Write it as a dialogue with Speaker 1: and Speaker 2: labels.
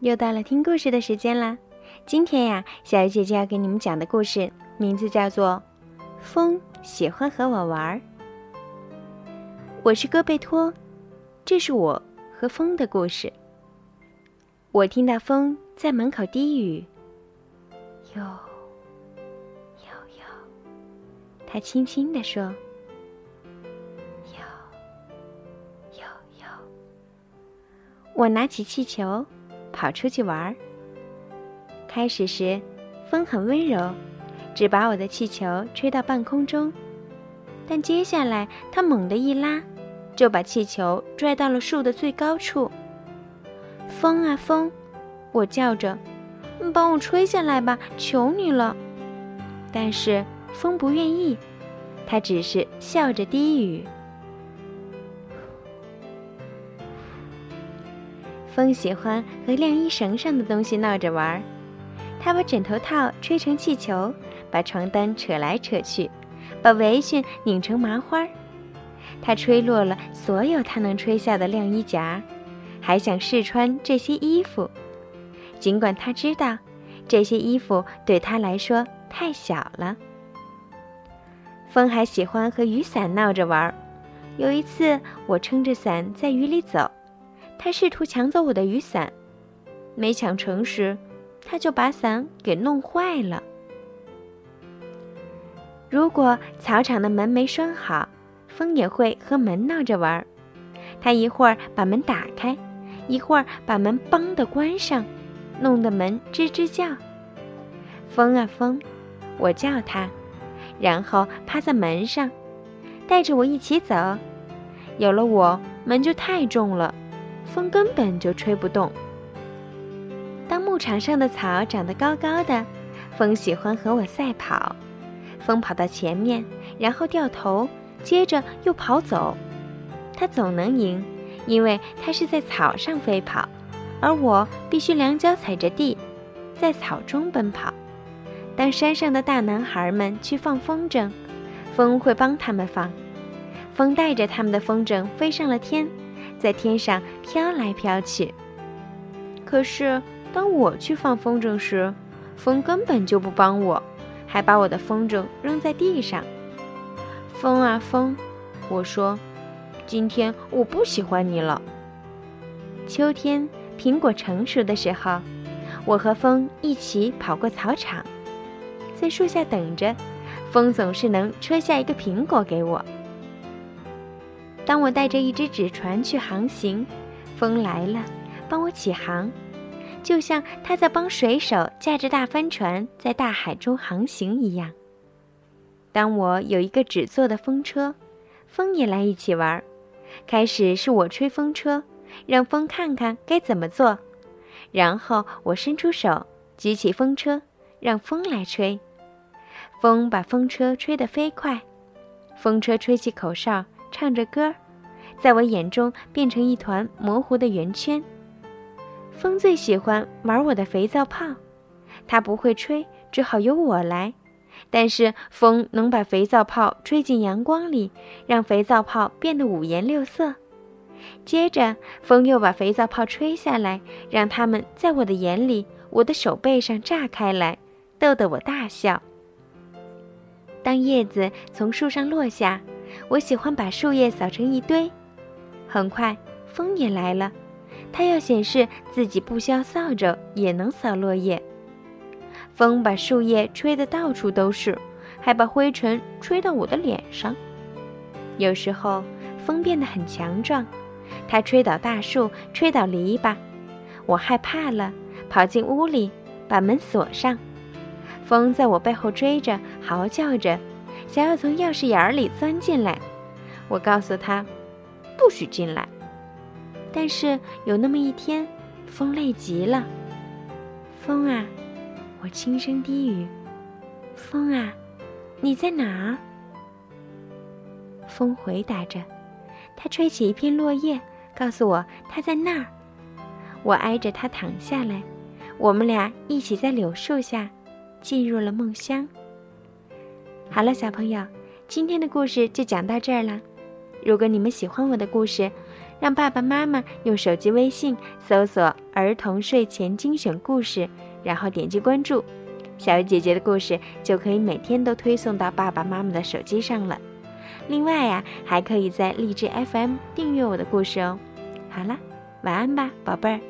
Speaker 1: 又到了听故事的时间啦！今天呀，小鱼姐姐要给你们讲的故事名字叫做《风喜欢和我玩》。我是戈贝托，这是我和风的故事。我听到风在门口低语：“哟，哟哟。”他轻轻地说：“哟，哟哟。”我拿起气球，跑出去玩儿。开始时，风很温柔，只把我的气球吹到半空中。但接下来，它猛地一拉，就把气球拽到了树的最高处。风啊风，我叫着：“你帮我吹下来吧，求你了！”但是风不愿意，它只是笑着低语。风喜欢和晾衣绳上的东西闹着玩儿，他把枕头套吹成气球，把床单扯来扯去，把围裙拧成麻花儿。他吹落了所有它能吹下的晾衣夹。还想试穿这些衣服，尽管他知道这些衣服对他来说太小了。风还喜欢和雨伞闹着玩儿。有一次，我撑着伞在雨里走，他试图抢走我的雨伞，没抢成时，他就把伞给弄坏了。如果草场的门没拴好，风也会和门闹着玩儿。他一会儿把门打开。一会儿把门“梆”的关上，弄得门吱吱叫。风啊风，我叫它，然后趴在门上，带着我一起走。有了我，门就太重了，风根本就吹不动。当牧场上的草长得高高的，风喜欢和我赛跑。风跑到前面，然后掉头，接着又跑走，它总能赢。因为它是在草上飞跑，而我必须两脚踩着地，在草中奔跑。当山上的大男孩们去放风筝，风会帮他们放。风带着他们的风筝飞上了天，在天上飘来飘去。可是当我去放风筝时，风根本就不帮我，还把我的风筝扔在地上。风啊风，我说。今天我不喜欢你了。秋天苹果成熟的时候，我和风一起跑过草场，在树下等着，风总是能吹下一个苹果给我。当我带着一只纸船去航行，风来了，帮我起航，就像他在帮水手驾着大帆船在大海中航行一样。当我有一个纸做的风车，风也来一起玩。开始是我吹风车，让风看看该怎么做，然后我伸出手举起风车，让风来吹。风把风车吹得飞快，风车吹起口哨，唱着歌，在我眼中变成一团模糊的圆圈。风最喜欢玩我的肥皂泡，它不会吹，只好由我来。但是风能把肥皂泡吹进阳光里，让肥皂泡变得五颜六色。接着，风又把肥皂泡吹下来，让它们在我的眼里、我的手背上炸开来，逗得我大笑。当叶子从树上落下，我喜欢把树叶扫成一堆。很快，风也来了，它要显示自己不需要扫帚也能扫落叶。风把树叶吹得到处都是，还把灰尘吹到我的脸上。有时候，风变得很强壮，它吹倒大树，吹倒篱笆。我害怕了，跑进屋里，把门锁上。风在我背后追着，嚎叫着，想要从钥匙眼里钻进来。我告诉他，不许进来。但是有那么一天，风累极了。风啊！我轻声低语：“风啊，你在哪儿？”风回答着，它吹起一片落叶，告诉我它在那儿。我挨着它躺下来，我们俩一起在柳树下进入了梦乡。好了，小朋友，今天的故事就讲到这儿了。如果你们喜欢我的故事，让爸爸妈妈用手机微信搜索“儿童睡前精选故事”，然后点击关注，小鱼姐姐的故事就可以每天都推送到爸爸妈妈的手机上了。另外呀，还可以在荔枝 FM 订阅我的故事哦。好了，晚安吧，宝贝儿。